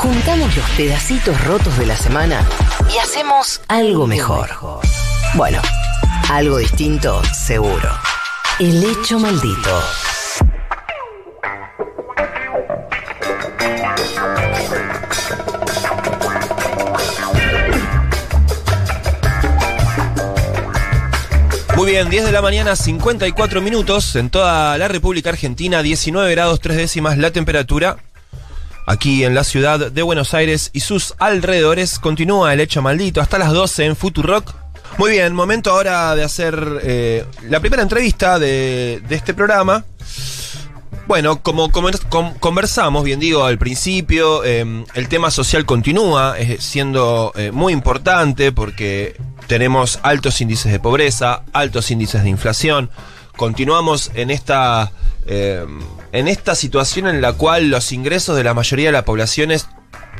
Juntamos los pedacitos rotos de la semana y hacemos algo mejor. Bueno, algo distinto, seguro. El hecho maldito. Muy bien, 10 de la mañana, 54 minutos en toda la República Argentina, 19 grados 3 décimas la temperatura. Aquí en la ciudad de Buenos Aires y sus alrededores continúa el hecho maldito hasta las 12 en Futurock. Muy bien, momento ahora de hacer eh, la primera entrevista de, este programa. Bueno, como, como- com- conversamos, bien digo, al principio, eh, el tema social continúa siendo eh, muy importante porque tenemos altos índices de pobreza, altos índices de inflación. Continuamos en esta, eh, en esta situación en la cual los ingresos de la mayoría de la población es-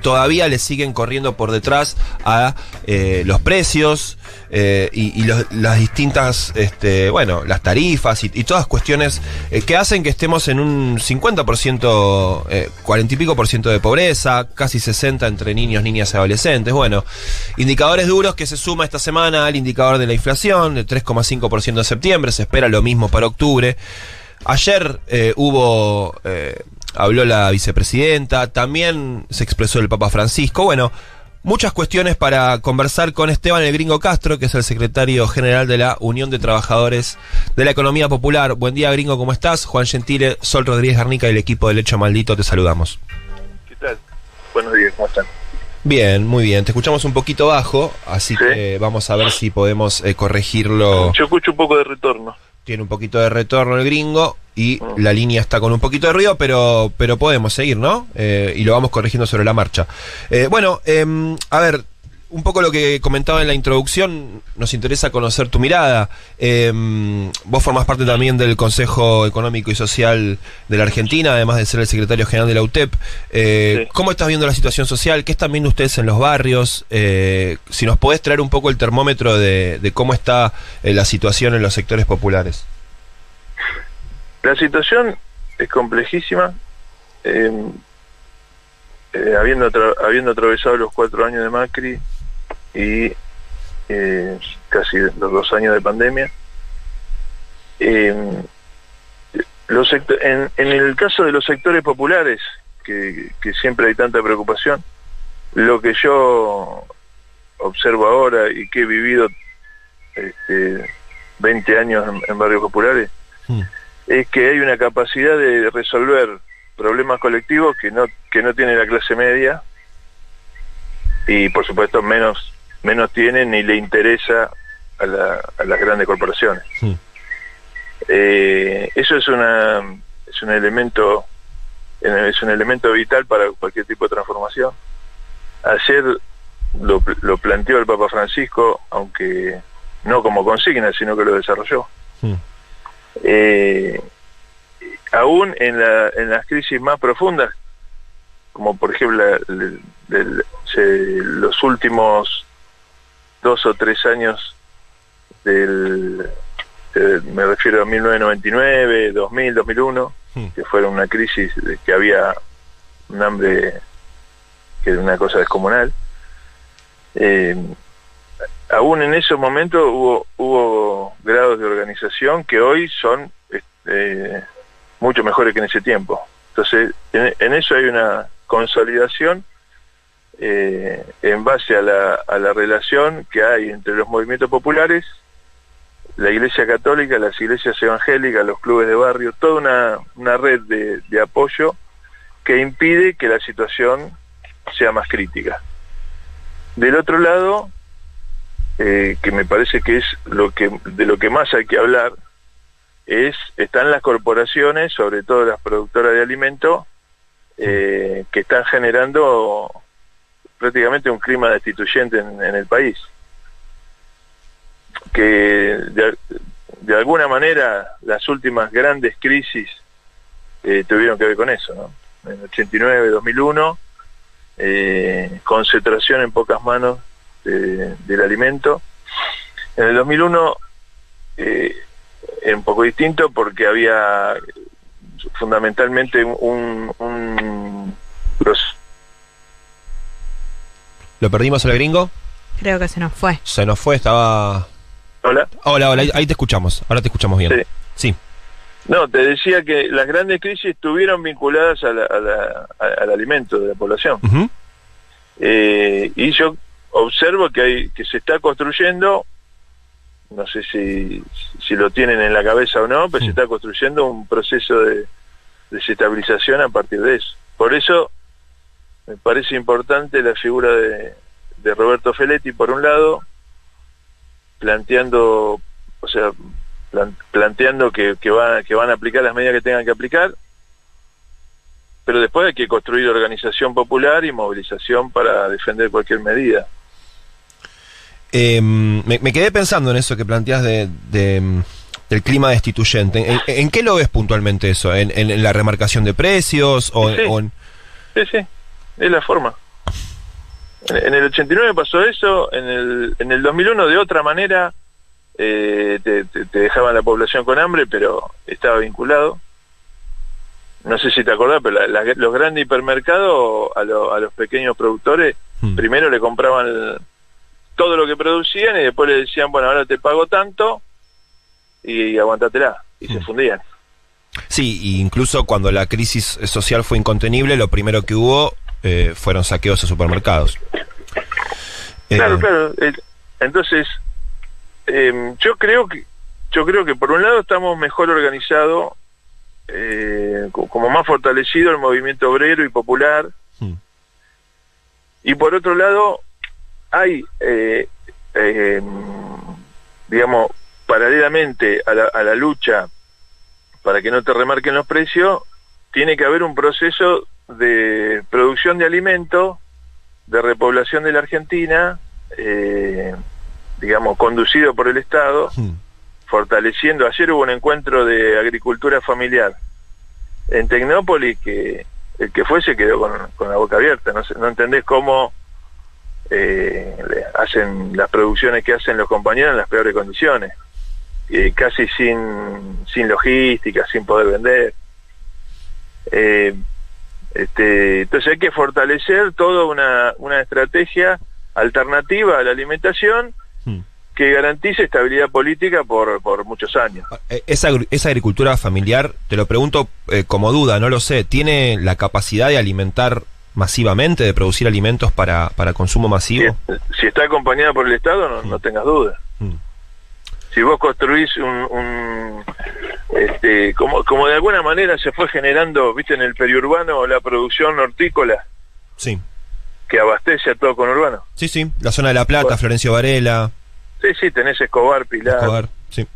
todavía le siguen corriendo por detrás a eh, los precios eh, y, las distintas, este, bueno, las tarifas y, y todas cuestiones eh, que hacen que estemos en un 50%, eh, 40 y pico por ciento de pobreza, casi 60 entre niños, niñas y adolescentes. Bueno, indicadores duros que se suma esta semana al indicador de la inflación, de 3,5% en septiembre, se espera lo mismo para octubre. Ayer hubo, habló la vicepresidenta, también se expresó el Papa Francisco. Bueno, muchas cuestiones para conversar con Esteban el Gringo Castro, que es el secretario general de la Unión de Trabajadores de la Economía Popular. Buen día, Gringo, ¿cómo estás? Juan Gentile, Sol Rodríguez Garnica y el equipo del Hecho Maldito, te saludamos. ¿Qué tal? Buenos días, ¿cómo están? Bien, muy bien. Te escuchamos un poquito bajo, así Sí. que vamos a ver si podemos eh, corregirlo. Yo escucho un poco de retorno. Tiene un poquito de retorno el gringo y la línea está con un poquito de ruido, pero, pero podemos seguir, ¿no? Eh, y lo vamos corrigiendo sobre la marcha. Eh, bueno, em, a ver, un poco lo que comentaba en la introducción, nos interesa conocer tu mirada. Em, vos formás parte también del Consejo Económico y Social de la Argentina, además de ser el secretario general de la UTEP. Eh, Sí. ¿Cómo estás viendo la situación social? ¿Qué están viendo ustedes en los barrios? Eh, si nos podés traer un poco el termómetro de, de cómo está eh, la situación en los sectores populares. La situación es complejísima. eh, eh, habiendo, habiendo atravesado los cuatro años de Macri y eh, casi los dos años de pandemia, eh, los en, en el caso de los sectores populares, que, que siempre hay tanta preocupación, lo que yo observo ahora y que he vivido este, 20 años en, en barrios populares, Hmm. es que hay una capacidad de resolver problemas colectivos que no que no tiene la clase media y por supuesto menos menos tiene ni le interesa a, la- a las grandes corporaciones. Eh, eso es una es un elemento es un elemento vital para cualquier tipo de transformación. Ayer lo, lo planteó el Papa Francisco, aunque no como consigna, sino que lo desarrolló. Eh, aún en, la- en las crisis más profundas, como por ejemplo la- los últimos dos o tres años del, eh, me refiero a 1999, 2000, 2001, Hmm. que fueron una crisis de que había un hambre que era una cosa descomunal. Eh, aún en esos momentos hubo, hubo grados de organización que hoy son este, mucho mejores que en ese tiempo. Entonces, en, en eso hay una consolidación eh, en base a la, a la relación que hay entre los movimientos populares, la Iglesia Católica, las iglesias evangélicas, los clubes de barrio, toda una, una red de, de apoyo que impide que la situación sea más crítica. Del otro lado, eh, que me parece que es lo que de lo que más hay que hablar es están las corporaciones, sobre todo las productoras de alimentos, eh, que están generando prácticamente un clima destituyente en, en el país. Que de, alguna manera las últimas grandes crisis eh, tuvieron que ver con eso, ¿no? En 89, 2001, eh, concentración en pocas manos de- del alimento. En el 2001 eh, era un poco distinto porque había fundamentalmente un, un proceso ¿Lo perdimos al gringo? Creo que se nos fue. Se nos fue, estaba... Hola. Hola, hola, ahí- ahí te escuchamos. Ahora te escuchamos bien. Sí. Sí. No, te decía que las grandes crisis estuvieron vinculadas a la- a la- a- al alimento de la población. Eh, y yo observo que hay que se está construyendo, no sé si, si lo tienen en la cabeza o no, pero se está construyendo un proceso de desestabilización a partir de eso. Por eso me parece importante la figura de, de Roberto Feletti, por un lado, planteando, o sea, plan- planteando que, que, va- que van a aplicar las medidas que tengan que aplicar, pero después hay que construir organización popular y movilización para defender cualquier medida. Eh, me, me quedé pensando en eso que planteas de, de, del clima destituyente. ¿En, en qué lo ves puntualmente eso? ¿En, en- en la remarcación de precios? O, Sí. o en- Sí, sí, es la forma. En, el 89 pasó eso, en el, en el 2001 de otra manera eh, te, te- te dejaban la población con hambre, pero estaba vinculado. No sé si te acordás, pero la- la- los grandes hipermercados a, lo- a los pequeños productores Hmm. primero le compraban el- todo lo que producían y después le decían, bueno, ahora te pago tanto y, aguantatela. Y se Hmm. fundían. Sí, y incluso cuando la crisis social fue incontenible, lo primero que hubo eh, fueron saqueos a supermercados. Eh, Claro, claro. Eh, Entonces, eh, yo creo que yo creo que por un lado estamos mejor organizados, eh, co- como más fortalecido el movimiento obrero y popular, hmm. y por otro lado hay, eh, eh, digamos, paralelamente a la, a la lucha para que no te remarquen los precios, tiene que haber un proceso de producción de alimentos, de repoblación de la Argentina, eh, digamos, conducido por el Estado, Hmm. fortaleciendo. Ayer hubo un encuentro de agricultura familiar en Tecnópolis que el que fue se quedó con, con la boca abierta. No, entendés cómo eh, hacen las producciones que hacen los compañeros en las peores condiciones, eh, casi sin, sin logística, sin poder vender. Eh, este, entonces hay que fortalecer toda una, una estrategia alternativa a la alimentación Hmm. que garantice estabilidad política por, por muchos años. Eh, Esa, esa agricultura familiar, te lo pregunto eh, como duda, no lo sé, ¿tiene la capacidad de alimentar masivamente, de producir alimentos para, para consumo Si, masivo? si está acompañada por el Estado, no, no tengas duda. Hmm. Si vos construís un... un, este, como, como de alguna manera se fue generando, viste, en el periurbano la producción hortícola Sí, que abastece a todo conurbano. sí, sí, la zona de La Plata, Bueno. Florencio Varela, Sí, sí, tenés Escobar, Pilar, Escobar, sí.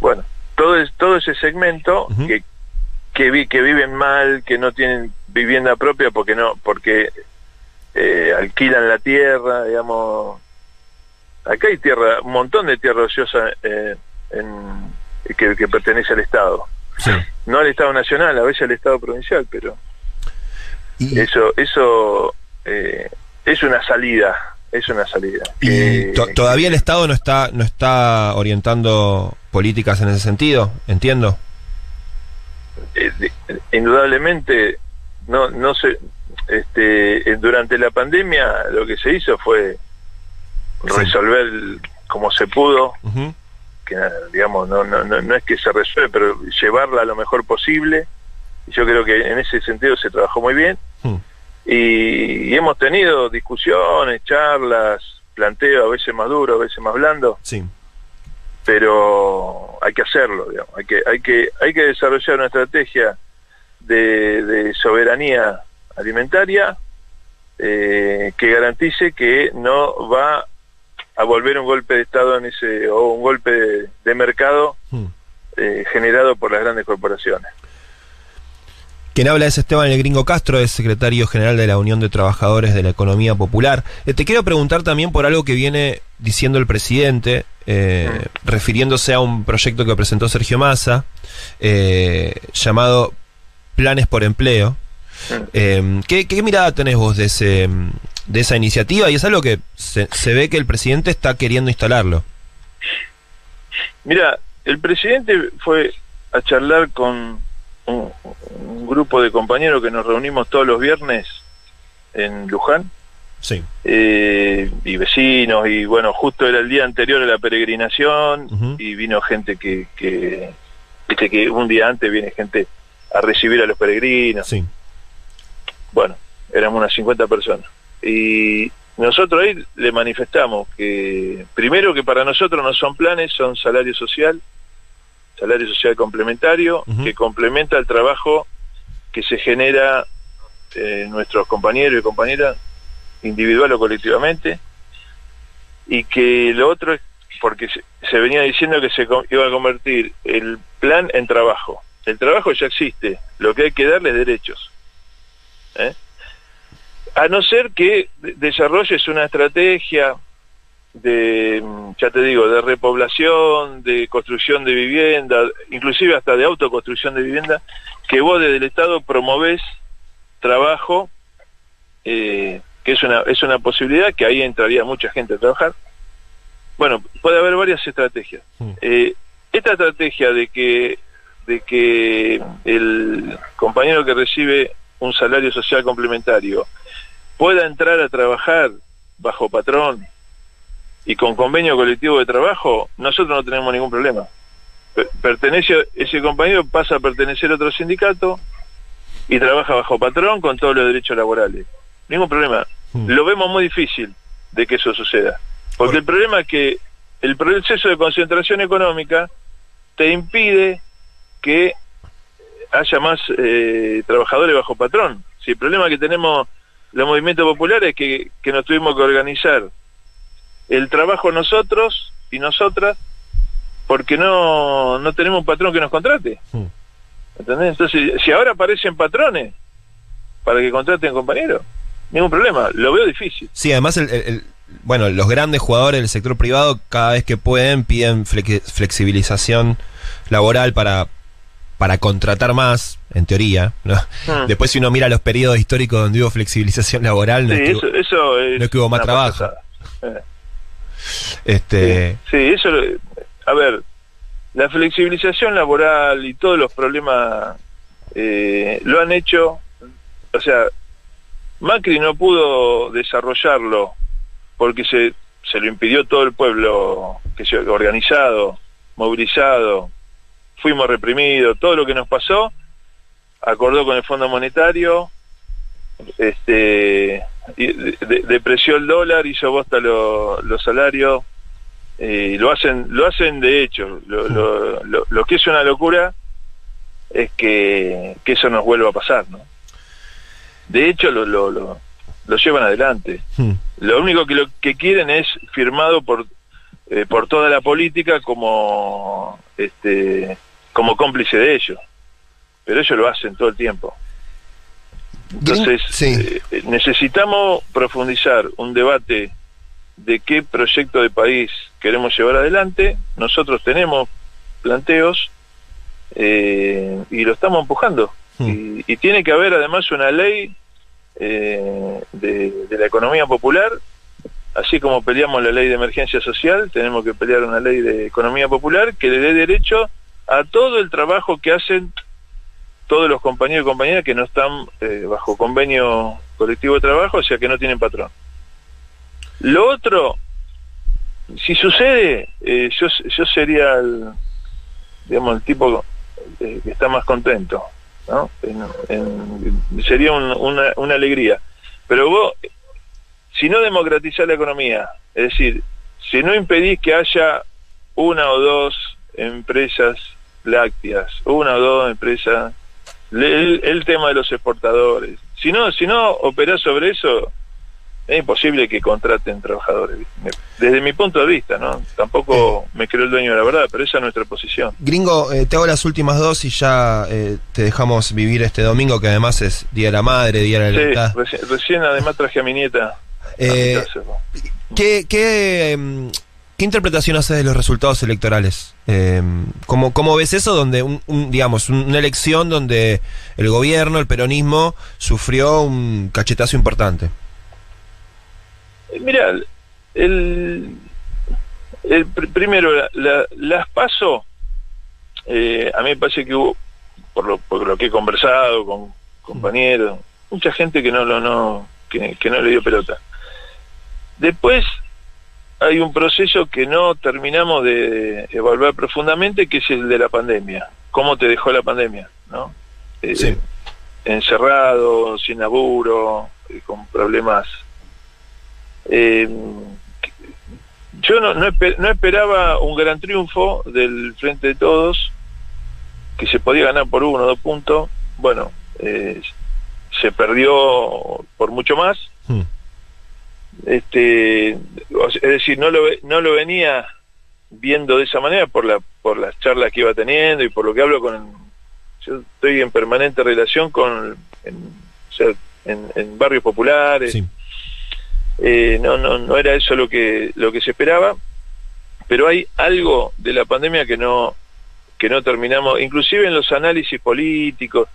Bueno, todo es, todo ese segmento que que vi que viven mal, que no tienen vivienda propia porque no porque eh, alquilan la tierra, digamos. Acá hay tierra, un montón de tierra ociosa eh, en, que, que pertenece al Estado. sí. No al Estado nacional, a veces al Estado provincial, pero Y, eso eso eh, es una salida, es una salida. y Que- to- todavía el Estado no está, no está orientando políticas en ese sentido, entiendo. eh, de- indudablemente no no se este eh, durante la pandemia lo que se hizo fue Sí. resolver el- como se pudo Ujú. Que digamos no, no no no es que se resuelve pero llevarla lo mejor posible y yo creo que en ese sentido se trabajó muy bien Hmm. y, y hemos tenido discusiones charlas planteo a veces más duro a veces más blando Sí. pero hay que hacerlo, digamos. hay que hay que hay que desarrollar una estrategia de, de soberanía alimentaria eh, que garantice que no va a volver un golpe de estado en ese o un golpe de, de mercado Hmm. eh, generado por las grandes corporaciones. Quien habla es Esteban El Gringo Castro, es secretario general de la Unión de Trabajadores de la Economía Popular. Eh, te quiero preguntar también por algo que viene diciendo el presidente, eh, Mm. refiriéndose a un proyecto que presentó Sergio Massa, llamado Planes por Empleo. Mm. Eh, ¿qué, qué mirada tenés vos de, ese, de esa iniciativa? Y es algo que se, se ve que el presidente está queriendo instalarlo. Mira, el presidente fue a charlar con un, un grupo de compañeros que nos reunimos todos los viernes en Luján Sí. eh, y vecinos, y bueno, justo era el día anterior a la peregrinación, y vino gente que, que, viste que un día antes viene gente a recibir a los peregrinos, Sí. bueno, éramos unas 50 personas. Y nosotros ahí le manifestamos que, primero que para nosotros no son planes, son salario social, salario social complementario, que complementa el trabajo que se genera eh, nuestros compañeros y compañeras, individual o colectivamente, y que lo otro es, porque se, se venía diciendo que se iba a convertir el plan en trabajo. El trabajo ya existe, lo que hay que darle es derechos. ¿eh? A no ser que de- desarrolles una estrategia de, mm, ya te digo, de repoblación, de construcción de vivienda, inclusive hasta de autoconstrucción de vivienda, que vos desde el Estado promovés trabajo, eh, que es una, es una posibilidad, que ahí entraría mucha gente a trabajar. Bueno, puede haber varias estrategias. Eh, esta estrategia de que, de que el compañero que recibe un salario social complementario pueda entrar a trabajar bajo patrón y con convenio colectivo de trabajo, nosotros no tenemos ningún problema. Per- Pertenece, ese compañero pasa a pertenecer a otro sindicato y trabaja bajo patrón con todos los derechos laborales. Ningún problema. Mm. Lo vemos muy difícil de que eso suceda. Porque Por- el problema es que el proceso de concentración económica te impide que haya más eh, trabajadores bajo patrón. Si el problema que tenemos los movimientos populares es que, que nos tuvimos que organizar el trabajo nosotros y nosotras porque no, no tenemos un patrón que nos contrate. Mm. ¿Entendés? Entonces, si ahora aparecen patrones para que contraten compañeros, ningún problema. Lo veo difícil. Sí, además, el, el- el- bueno, los grandes jugadores del sector privado, cada vez que pueden, piden flex- flexibilización laboral para, para contratar más, en teoría. ¿no? Mm. Después, si uno mira los periodos históricos donde hubo flexibilización laboral, no Sí, es que- eso, eso es no es que hubo más trabajo. Eh. este, Sí, eso, a ver, la flexibilización laboral y todos los problemas eh, lo han hecho, o sea, Macri no pudo desarrollarlo porque se, se lo impidió todo el pueblo que se organizado, movilizado, fuimos reprimidos, todo lo que nos pasó, acordó con el Fondo Monetario, este depreció el dólar, hizo bosta lo- los salarios, y lo hacen lo hacen de hecho lo, lo, lo- lo que es una locura es que, que eso nos vuelva a pasar no de hecho lo, lo, lo, lo llevan adelante. Hmm, lo único que lo que quieren es firmado por eh, por toda la política como este como cómplice de ellos pero ellos lo hacen todo el tiempo entonces Sí. eh, necesitamos profundizar un debate de qué proyecto de país queremos llevar adelante. Nosotros tenemos planteos eh, y lo estamos empujando. Hmm. Y, y tiene que haber además una ley eh, de, de la economía popular, así como peleamos la ley de emergencia social, tenemos que pelear una ley de economía popular que le dé derecho a todo el trabajo que hacen todos los compañeros y compañeras que no están eh, bajo convenio colectivo de trabajo, o sea que no tienen patrón. Lo otro, si sucede, eh, yo, yo sería el, digamos, el tipo eh, que está más contento, ¿no? Sería un- una, una alegría. Pero vos, si no democratizás la economía, es decir, si no impedís que haya una o dos empresas lácteas, una o dos empresas, el, el tema de los exportadores, si no, si no operás sobre eso, es imposible que contraten trabajadores. Desde mi punto de vista, ¿no? Tampoco me creo el dueño de la verdad, pero esa es nuestra posición. Gringo, eh, te hago las últimas dos y ya eh, te dejamos vivir este domingo, que además es Día de la Madre, Día de la Sí, Libertad. recién, recién además traje a mi nieta. Eh. ¿Qué, qué, em, qué interpretación haces de los resultados electorales? Em, ¿cómo, cómo ves eso donde, un, un, digamos, un- una elección donde el gobierno, el peronismo, sufrió un cachetazo importante? Eh, Mira, el, el pr- primero, la- la- las paso, eh, a mí me parece que hubo, por lo, por lo que he conversado con compañeros, mucha gente que no lo no que, que no le dio pelota. Después hay un proceso que no terminamos de evaluar profundamente, que es el de la pandemia. ¿Cómo te dejó la pandemia? ¿no? Eh, Sí. Encerrado, sin laburo, eh, con problemas. Eh, yo no, no, espe- no esperaba un gran triunfo del Frente de Todos, que se podía ganar por uno o dos puntos. Bueno, se perdió por mucho más. Este es decir no lo no lo venía viendo de esa manera por la por las charlas que iba teniendo y por lo que hablo con yo estoy en permanente relación con en, o sea, en, en barrios populares. Sí. eh, no no no era eso lo que lo que se esperaba pero hay algo de la pandemia que no que no terminamos inclusive en los análisis políticos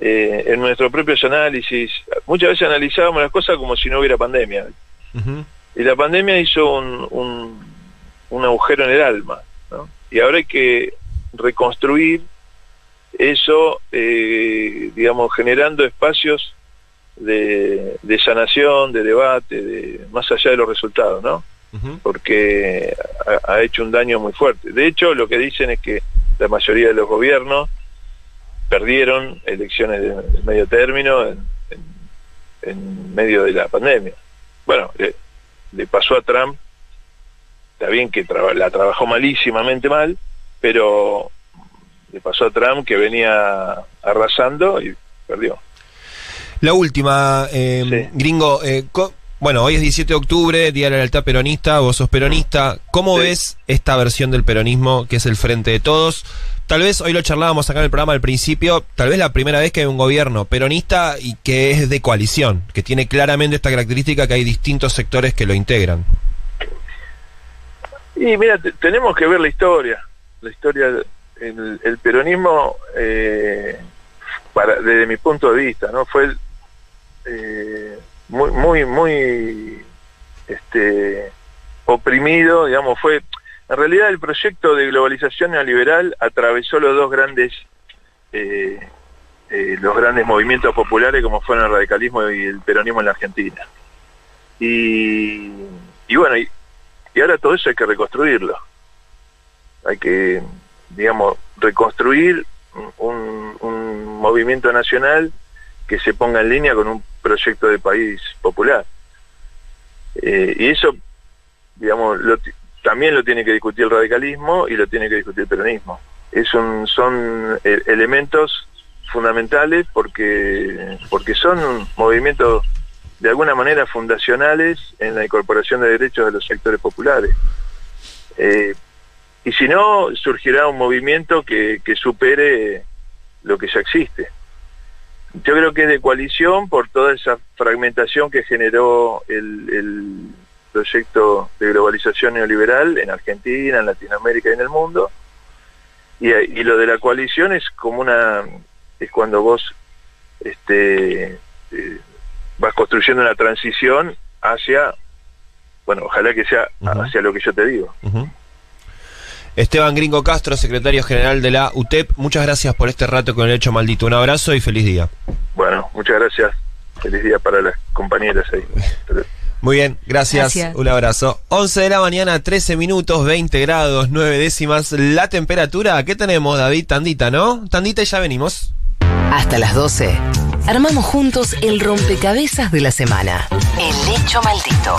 eh, en nuestros propios análisis. Muchas veces analizábamos las cosas como si no hubiera pandemia Y la pandemia hizo un, un, un agujero en el alma, ¿no? Y ahora hay que reconstruir eso, eh, digamos, generando espacios de, de sanación, de debate, de más allá de los resultados, ¿no? Porque ha, ha hecho un daño muy fuerte. De hecho, lo que dicen es que la mayoría de los gobiernos perdieron elecciones de, de medio término en, en- en medio de la pandemia. Bueno, le, le pasó a Trump, está bien que la trabajó malísimamente mal, pero le pasó a Trump que venía arrasando y perdió. La última, eh, Sí. gringo. eh, bueno, hoy es 17 de octubre, Día de la Lealtad Peronista, vos sos peronista. ¿Cómo Sí. ves esta versión del peronismo que es el Frente de Todos? Tal vez hoy lo charlábamos acá en el programa al principio, tal vez la primera vez que hay un gobierno peronista y que es de coalición, que tiene claramente esta característica que hay distintos sectores que lo integran. Y mira, te- tenemos que ver la historia. La historia, el, el peronismo, eh, para, desde mi punto de vista, no fue eh, muy, muy, muy, este, oprimido, digamos, fue. En realidad, el proyecto de globalización neoliberal atravesó los dos grandes, eh, eh, los grandes movimientos populares, como fueron el radicalismo y el peronismo en la Argentina. Y, y bueno, y, ahora todo eso hay que reconstruirlo. Hay que, digamos, reconstruir un, movimiento nacional que se ponga en línea con un proyecto de país popular. Eh, y eso, digamos, lo también lo tiene que discutir el radicalismo y lo tiene que discutir el peronismo. Es son eh, elementos fundamentales porque, porque son movimientos de alguna manera fundacionales en la incorporación de derechos de los sectores populares. Eh, y si no, surgirá un movimiento que, supere lo que ya existe. Yo creo que es de coalición por toda esa fragmentación que generó el proyecto de globalización neoliberal en Argentina, en Latinoamérica y en el mundo. Y, y lo de la coalición es como una, es cuando vos este, eh, vas construyendo una transición hacia, bueno, ojalá que sea Ujú. hacia lo que yo te digo. Esteban Gringo Castro, secretario general de la UTEP, muchas gracias por este rato con el hecho maldito. Un abrazo y feliz día. Bueno, muchas gracias. Feliz día para las compañeras ahí. Muy bien, gracias. Gracias. Un abrazo. 11 de la mañana, 13 minutos, 20 grados, 9 décimas. La temperatura, ¿qué tenemos, David? Tandita, ¿no? Tandita y ya venimos. Hasta las 12. Armamos juntos el rompecabezas de la semana. El hecho maldito.